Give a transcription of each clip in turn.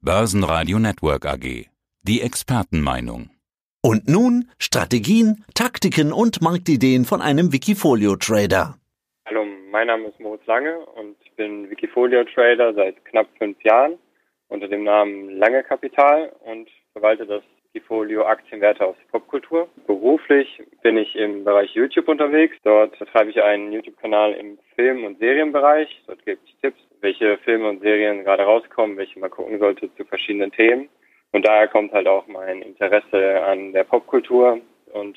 Börsenradio Network AG. Die Expertenmeinung. Und nun Strategien, Taktiken und Marktideen von einem Wikifolio-Trader. Hallo, mein Name ist Moritz Lange und ich bin Wikifolio-Trader seit knapp fünf Jahren unter dem Namen Lange Kapital und verwalte das Wikifolio Aktienwerte aus Popkultur. Beruflich bin ich im Bereich YouTube unterwegs. Dort betreibe ich einen YouTube-Kanal im Film- und Serienbereich. Dort gebe ich Tipps, welche Filme und Serien gerade rauskommen, welche man gucken sollte zu verschiedenen Themen. Und daher kommt halt auch mein Interesse an der Popkultur und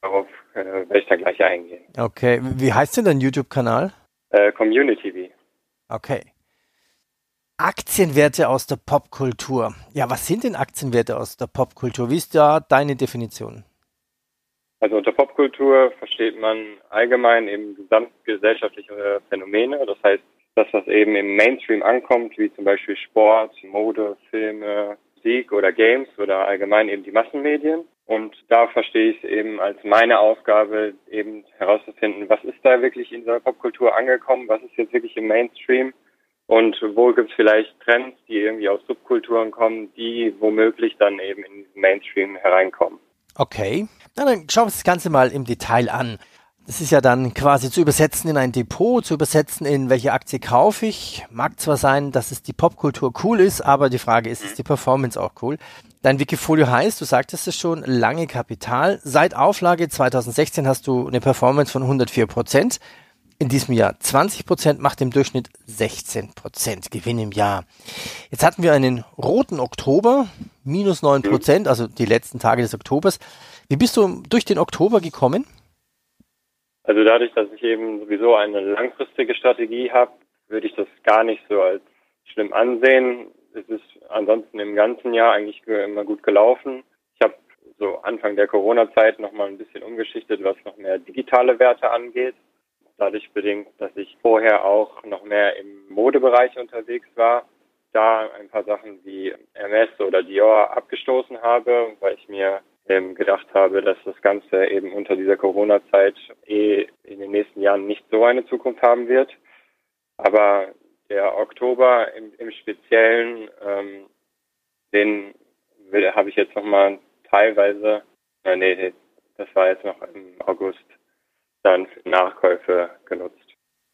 darauf äh, werde ich dann gleich eingehen. Okay, wie heißt denn dein YouTube-Kanal? Äh, Community TV. Okay. Aktienwerte aus der Popkultur. Ja, was sind denn Aktienwerte aus der Popkultur? Wie ist da deine Definition? Also unter Popkultur versteht man allgemein eben gesamtgesellschaftliche Phänomene. Das heißt, das, was eben im Mainstream ankommt, wie zum Beispiel Sport, Mode, Filme, Musik oder Games oder allgemein eben die Massenmedien. Und da verstehe ich es eben als meine Aufgabe, eben herauszufinden, was ist da wirklich in dieser Popkultur angekommen, was ist jetzt wirklich im Mainstream und wo gibt es vielleicht Trends, die irgendwie aus Subkulturen kommen, die womöglich dann eben in den Mainstream hereinkommen. Okay, Na, dann schauen wir uns das Ganze mal im Detail an. Das ist ja dann quasi zu übersetzen in ein Depot, zu übersetzen in welche Aktie kaufe ich. Mag zwar sein, dass es die Popkultur cool ist, aber die Frage ist, ist die Performance auch cool? Dein Wikifolio heißt, du sagtest es schon, lange Kapital. Seit Auflage 2016 hast du eine Performance von 104 Prozent. In diesem Jahr 20 Prozent macht im Durchschnitt 16 Prozent Gewinn im Jahr. Jetzt hatten wir einen roten Oktober, minus 9 Prozent, also die letzten Tage des Oktobers. Wie bist du durch den Oktober gekommen? Also dadurch, dass ich eben sowieso eine langfristige Strategie habe, würde ich das gar nicht so als schlimm ansehen. Es ist ansonsten im ganzen Jahr eigentlich immer gut gelaufen. Ich habe so Anfang der Corona-Zeit nochmal ein bisschen umgeschichtet, was noch mehr digitale Werte angeht. Dadurch bedingt, dass ich vorher auch noch mehr im Modebereich unterwegs war, da ein paar Sachen wie Hermes oder Dior abgestoßen habe, weil ich mir ähm, gedacht habe, dass das Ganze eben unter dieser Corona-Zeit eh in den nächsten Jahren nicht so eine Zukunft haben wird. Aber der Oktober im, im Speziellen, ähm, den habe ich jetzt nochmal teilweise, äh, nee, das war jetzt noch im August, dann für Nachkäufe genutzt.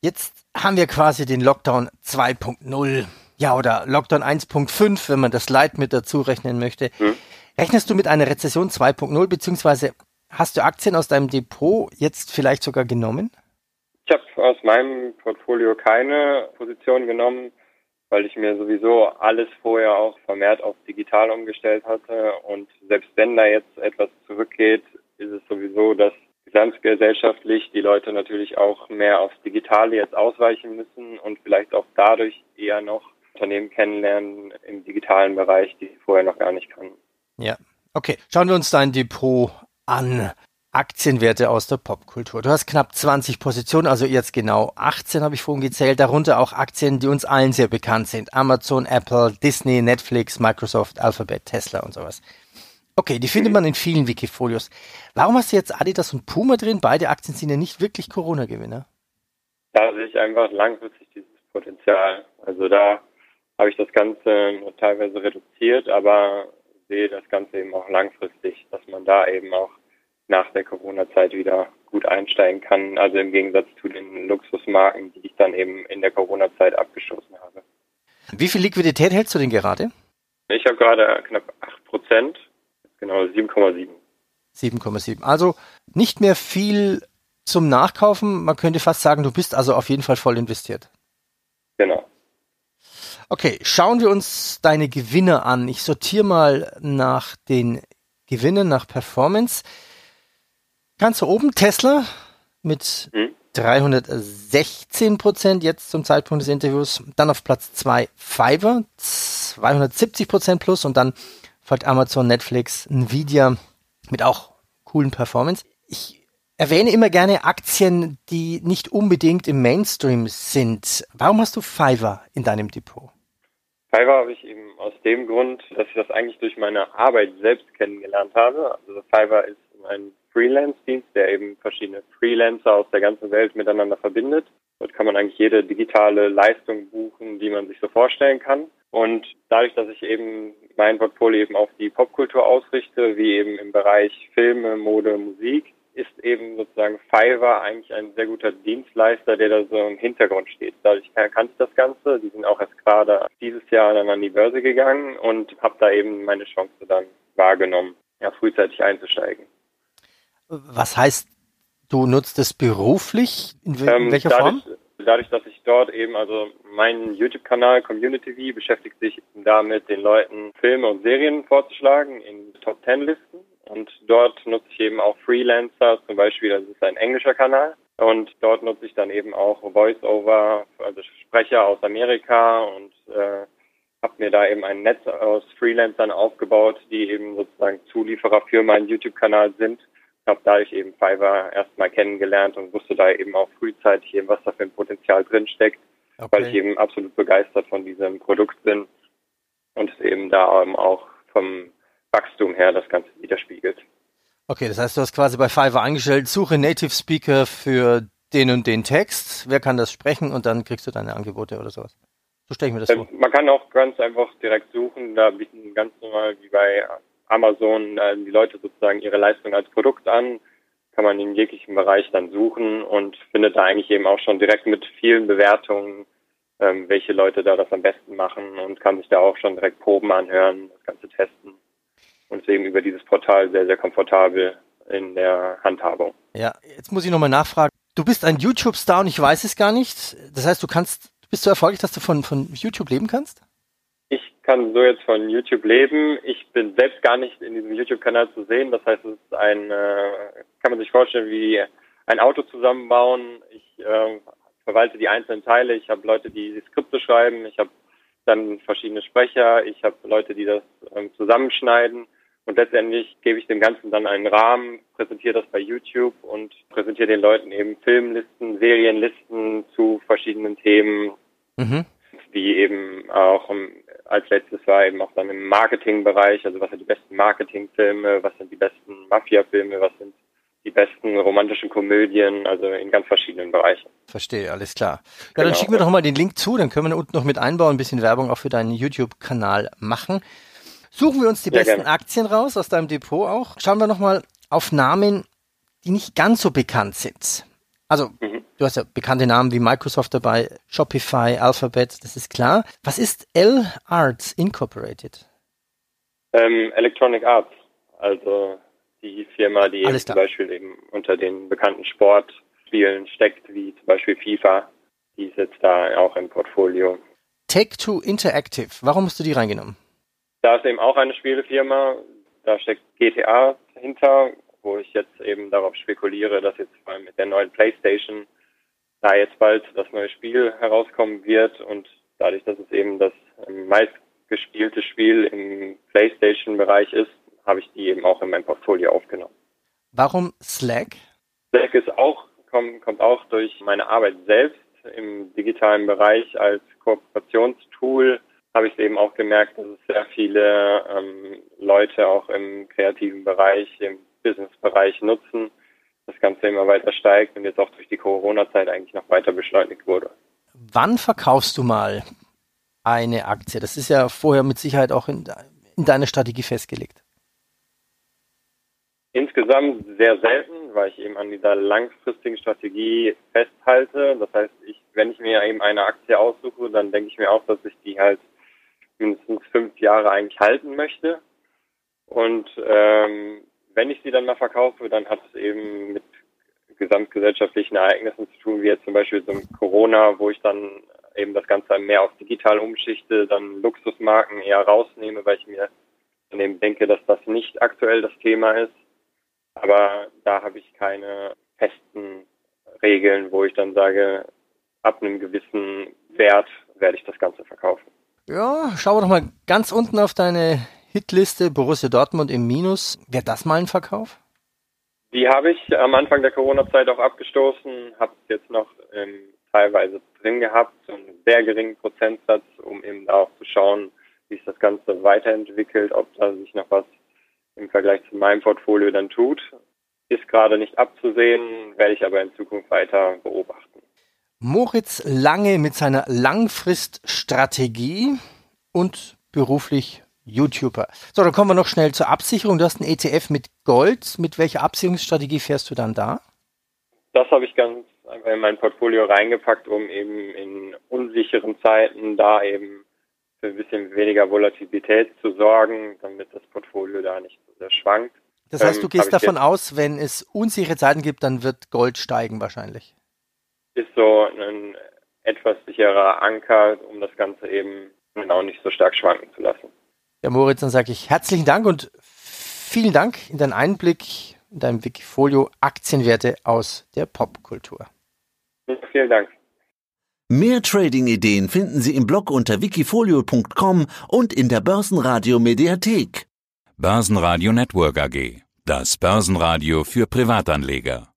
Jetzt haben wir quasi den Lockdown 2.0. Ja, oder Lockdown 1.5, wenn man das Light mit dazu rechnen möchte. Hm. Rechnest du mit einer Rezession 2.0, beziehungsweise hast du Aktien aus deinem Depot jetzt vielleicht sogar genommen? Ich habe aus meinem Portfolio keine Position genommen, weil ich mir sowieso alles vorher auch vermehrt auf digital umgestellt hatte. Und selbst wenn da jetzt etwas zurückgeht, ist es sowieso, dass gesamtgesellschaftlich die Leute natürlich auch mehr aufs Digitale jetzt ausweichen müssen und vielleicht auch dadurch eher noch Unternehmen kennenlernen im digitalen Bereich, die sie vorher noch gar nicht kannten. Ja, okay. Schauen wir uns dein Depot an. Aktienwerte aus der Popkultur. Du hast knapp 20 Positionen, also jetzt genau 18 habe ich vorhin gezählt, darunter auch Aktien, die uns allen sehr bekannt sind. Amazon, Apple, Disney, Netflix, Microsoft, Alphabet, Tesla und sowas. Okay, die findet man in vielen Wikifolios. Warum hast du jetzt Adidas und Puma drin? Beide Aktien sind ja nicht wirklich Corona-Gewinner. Da sehe ich einfach langfristig dieses Potenzial. Also da habe ich das Ganze teilweise reduziert, aber sehe das Ganze eben auch langfristig, dass man da eben auch nach der Corona-Zeit wieder gut einsteigen kann. Also im Gegensatz zu den Luxusmarken, die ich dann eben in der Corona-Zeit abgestoßen habe. Wie viel Liquidität hältst du denn gerade? Ich habe gerade knapp 8 Prozent, genau 7,7. 7,7. Also nicht mehr viel zum Nachkaufen. Man könnte fast sagen, du bist also auf jeden Fall voll investiert. Genau. Okay, schauen wir uns deine Gewinne an. Ich sortiere mal nach den Gewinnen, nach Performance. Ganz oben Tesla mit hm? 316 Prozent jetzt zum Zeitpunkt des Interviews. Dann auf Platz 2 Fiverr, 270 Prozent plus und dann folgt Amazon, Netflix, Nvidia mit auch coolen Performance. Ich erwähne immer gerne Aktien, die nicht unbedingt im Mainstream sind. Warum hast du Fiverr in deinem Depot? Fiverr habe ich eben aus dem Grund, dass ich das eigentlich durch meine Arbeit selbst kennengelernt habe. Also Fiverr ist ein Freelance-Dienst, der eben verschiedene Freelancer aus der ganzen Welt miteinander verbindet. Dort kann man eigentlich jede digitale Leistung buchen, die man sich so vorstellen kann. Und dadurch, dass ich eben mein Portfolio eben auf die Popkultur ausrichte, wie eben im Bereich Filme, Mode, Musik, ist eben sozusagen Fiverr eigentlich ein sehr guter Dienstleister, der da so im Hintergrund steht. Dadurch kannte ich das Ganze. Die sind auch erst gerade dieses Jahr dann an die Börse gegangen und habe da eben meine Chance dann wahrgenommen, ja, frühzeitig einzusteigen. Was heißt, du nutzt es beruflich? In, ähm, welcher dadurch, Form? Dadurch, dass ich dort eben, also mein YouTube-Kanal Community V beschäftigt sich damit, den Leuten Filme und Serien vorzuschlagen in Top Ten Listen und dort nutze ich eben auch Freelancer, zum Beispiel, das ist ein englischer Kanal. Und dort nutze ich dann eben auch Voice-Over, also Sprecher aus Amerika und äh, habe mir da eben ein Netz aus Freelancern aufgebaut, die eben sozusagen Zulieferer für meinen YouTube-Kanal sind. Habe dadurch eben Fiverr erstmal kennengelernt und wusste da eben auch frühzeitig eben, was da für ein Potenzial drinsteckt, okay. weil ich eben absolut begeistert von diesem Produkt bin und es eben da eben auch vom Wachstum her das Ganze widerspiegelt. Okay, das heißt, du hast quasi bei Fiverr angestellt, suche Native Speaker für den und den Text, wer kann das sprechen und dann kriegst du deine Angebote oder sowas. So stelle ich mir das vor. Man kann auch ganz einfach direkt suchen, da bieten ganz normal wie bei Amazon äh, die Leute sozusagen ihre Leistung als Produkt an, kann man in jeglichem Bereich dann suchen und findet da eigentlich eben auch schon direkt mit vielen Bewertungen, ähm, welche Leute da das am besten machen und kann sich da auch schon direkt Proben anhören, das Ganze testen und ist eben über dieses Portal sehr, sehr komfortabel in der Handhabung. Ja, jetzt muss ich nochmal nachfragen. Du bist ein YouTube-Star und ich weiß es gar nicht. Das heißt, du kannst, du bist so erfolgreich, dass du von, von YouTube leben kannst? Ich kann so jetzt von YouTube leben. Ich bin selbst gar nicht in diesem YouTube-Kanal zu sehen. Das heißt, es ist ein, äh, kann man sich vorstellen, wie ein Auto zusammenbauen. Ich äh, verwalte die einzelnen Teile. Ich habe Leute, die die Skripte schreiben. Ich habe dann verschiedene Sprecher. Ich habe Leute, die das ähm, zusammenschneiden. Und letztendlich gebe ich dem Ganzen dann einen Rahmen, präsentiere das bei YouTube und präsentiere den Leuten eben Filmlisten, Serienlisten zu verschiedenen Themen, mhm. wie eben auch als letztes war eben auch dann im Marketingbereich, also was sind die besten Marketingfilme, was sind die besten Mafia-Filme, was sind die besten romantischen Komödien, also in ganz verschiedenen Bereichen. Verstehe, alles klar. Ja, genau. dann schicken wir doch mal den Link zu, dann können wir unten noch mit einbauen, ein bisschen Werbung auch für deinen YouTube-Kanal machen. Suchen wir uns die ja, besten gerne. Aktien raus aus deinem Depot auch. Schauen wir nochmal auf Namen, die nicht ganz so bekannt sind. Also, mhm. du hast ja bekannte Namen wie Microsoft dabei, Shopify, Alphabet, das ist klar. Was ist L Arts Incorporated? Ähm, Electronic Arts, also die Firma, die zum Beispiel eben unter den bekannten Sportspielen steckt, wie zum Beispiel FIFA, die ist jetzt da auch im Portfolio. Take-Two Interactive, warum hast du die reingenommen? Da ist eben auch eine Spielefirma, da steckt GTA hinter, wo ich jetzt eben darauf spekuliere, dass jetzt vor allem mit der neuen PlayStation da jetzt bald das neue Spiel herauskommen wird und dadurch, dass es eben das meistgespielte Spiel im PlayStation-Bereich ist, habe ich die eben auch in mein Portfolio aufgenommen. Warum Slack? Slack ist auch, kommt, kommt auch durch meine Arbeit selbst im digitalen Bereich als Kooperationstool habe ich eben auch gemerkt, dass es sehr viele ähm, Leute auch im kreativen Bereich, im Businessbereich nutzen, das Ganze immer weiter steigt und jetzt auch durch die Corona-Zeit eigentlich noch weiter beschleunigt wurde. Wann verkaufst du mal eine Aktie? Das ist ja vorher mit Sicherheit auch in, in deiner Strategie festgelegt. Insgesamt sehr selten, weil ich eben an dieser langfristigen Strategie festhalte. Das heißt, ich, wenn ich mir eben eine Aktie aussuche, dann denke ich mir auch, dass ich die halt mindestens fünf Jahre eigentlich halten möchte. Und ähm, wenn ich sie dann mal verkaufe, dann hat es eben mit gesamtgesellschaftlichen Ereignissen zu tun, wie jetzt zum Beispiel so Corona, wo ich dann eben das Ganze mehr auf digital umschichte, dann Luxusmarken eher rausnehme, weil ich mir dann eben denke, dass das nicht aktuell das Thema ist. Aber da habe ich keine festen Regeln, wo ich dann sage, ab einem gewissen Wert werde ich das Ganze verkaufen. Ja, schauen wir doch mal ganz unten auf deine Hitliste Borussia Dortmund im Minus. Wäre das mal ein Verkauf? Die habe ich am Anfang der Corona-Zeit auch abgestoßen, habe es jetzt noch ähm, teilweise drin gehabt, so einen sehr geringen Prozentsatz, um eben da auch zu schauen, wie sich das Ganze weiterentwickelt, ob da sich noch was im Vergleich zu meinem Portfolio dann tut. Ist gerade nicht abzusehen, werde ich aber in Zukunft weiter beobachten. Moritz Lange mit seiner Langfriststrategie und beruflich YouTuber. So, dann kommen wir noch schnell zur Absicherung. Du hast einen ETF mit Gold. Mit welcher Absicherungsstrategie fährst du dann da? Das habe ich ganz einfach in mein Portfolio reingepackt, um eben in unsicheren Zeiten da eben für ein bisschen weniger Volatilität zu sorgen, damit das Portfolio da nicht so sehr schwankt. Das heißt, du ähm, gehst davon aus, wenn es unsichere Zeiten gibt, dann wird Gold steigen wahrscheinlich. Ist so ein etwas sicherer Anker, um das Ganze eben genau nicht so stark schwanken zu lassen. Ja, Moritz, dann sage ich herzlichen Dank und vielen Dank in deinen Einblick in deinem Wikifolio Aktienwerte aus der Popkultur. Vielen Dank. Mehr Trading-Ideen finden Sie im Blog unter wikifolio.com und in der Börsenradio Mediathek. Börsenradio Network AG. Das Börsenradio für Privatanleger.